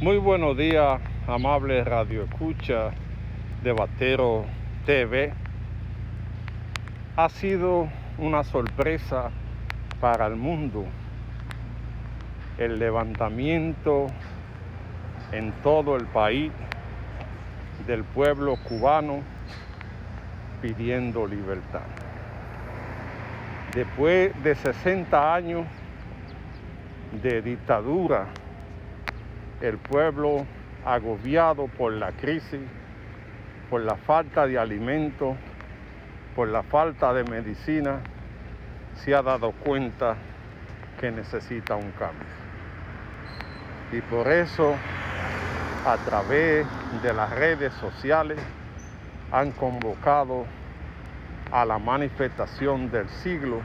Muy buenos días, amable Radio Escucha de Batero TV. Ha sido una sorpresa para el mundo el levantamiento en todo el país del pueblo cubano pidiendo libertad. Después de 60 años de dictadura, el pueblo agobiado por la crisis, por la falta de alimentos, por la falta de medicina, se ha dado cuenta que necesita un cambio. Y por eso, a través de las redes sociales, han convocado a la manifestación del siglo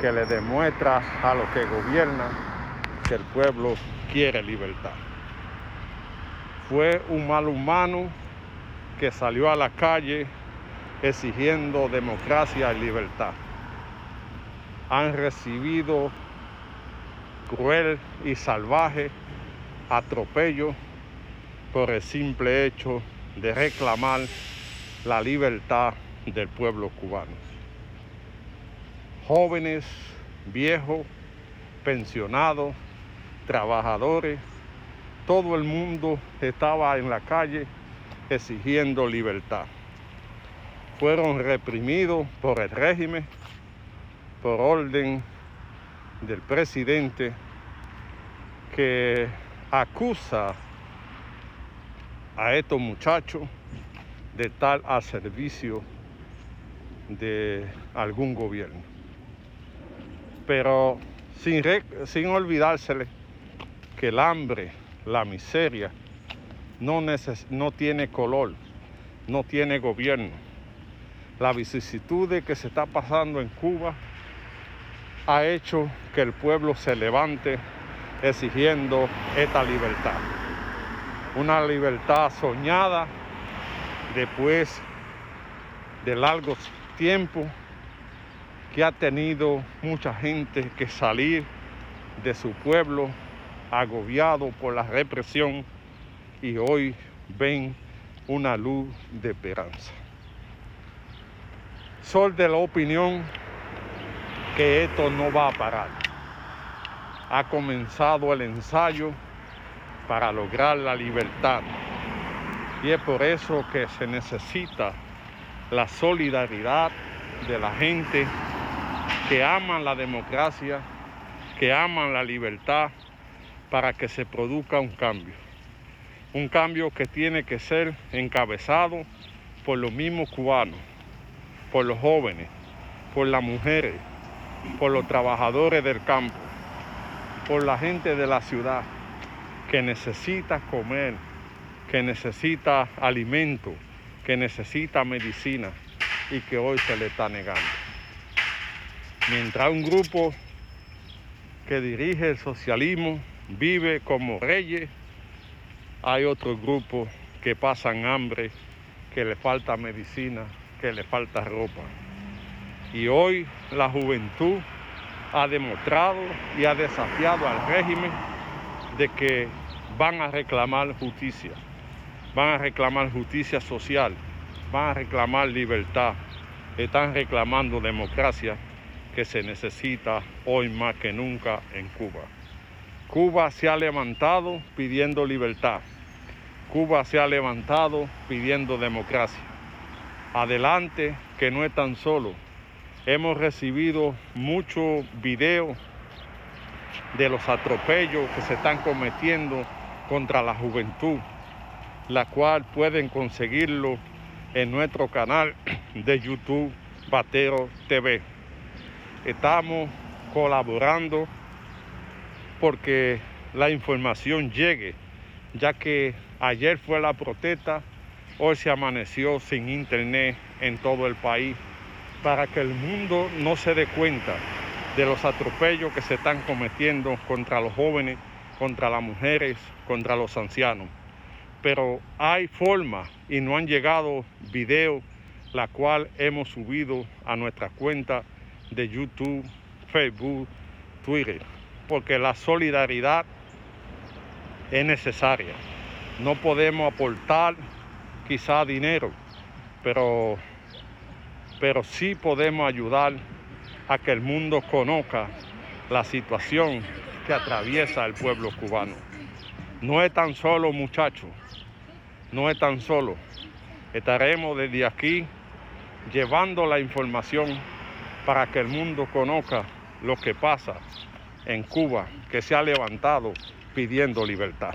que le demuestra a los que gobiernan que el pueblo quiere libertad. Fue un mal humano que salió a la calle exigiendo democracia y libertad. Han recibido cruel y salvaje atropello por el simple hecho de reclamar la libertad del pueblo cubano. Jóvenes, viejos, pensionados, trabajadores, todo el mundo estaba en la calle exigiendo libertad. Fueron reprimidos por el régimen, por orden del presidente que acusa a estos muchachos de estar al servicio de algún gobierno. Pero sin, sin olvidársele que el hambre, la miseria, no, no tiene color, no tiene gobierno. La vicisitud que se está pasando en Cuba ha hecho que el pueblo se levante exigiendo esta libertad. Una libertad soñada después de largos tiempos que ha tenido mucha gente que salir de su pueblo agobiado por la represión y hoy ven una luz de esperanza. Soy de la opinión que esto no va a parar. Ha comenzado el ensayo para lograr la libertad y es por eso que se necesita la solidaridad de la gente que aman la democracia, que aman la libertad, para que se produzca un cambio. Un cambio que tiene que ser encabezado por los mismos cubanos, por los jóvenes, por las mujeres, por los trabajadores del campo, por la gente de la ciudad que necesita comer, que necesita alimento, que necesita medicina y que hoy se le está negando. Mientras un grupo que dirige el socialismo vive como reyes, hay otros grupos que pasan hambre, que le falta medicina, que le falta ropa. Y hoy la juventud ha demostrado y ha desafiado al régimen de que van a reclamar justicia, van a reclamar justicia social, van a reclamar libertad, están reclamando democracia que se necesita hoy más que nunca en Cuba. Cuba se ha levantado pidiendo libertad. Cuba se ha levantado pidiendo democracia. Adelante, que no es tan solo. Hemos recibido muchos videos de los atropellos que se están cometiendo contra la juventud, la cual pueden conseguirlo en nuestro canal de YouTube Batero TV. Estamos colaborando porque la información llegue, ya que ayer fue la protesta, hoy se amaneció sin internet en todo el país, para que el mundo no se dé cuenta de los atropellos que se están cometiendo contra los jóvenes, contra las mujeres, contra los ancianos. Pero hay forma y no han llegado videos, la cual hemos subido a nuestra cuenta de YouTube, Facebook, Twitter porque la solidaridad es necesaria. No podemos aportar quizá dinero, pero, pero sí podemos ayudar a que el mundo conozca la situación que atraviesa el pueblo cubano. No es tan solo, muchachos, no es tan solo. Estaremos desde aquí llevando la información para que el mundo conozca lo que pasa en Cuba, que se ha levantado pidiendo libertad.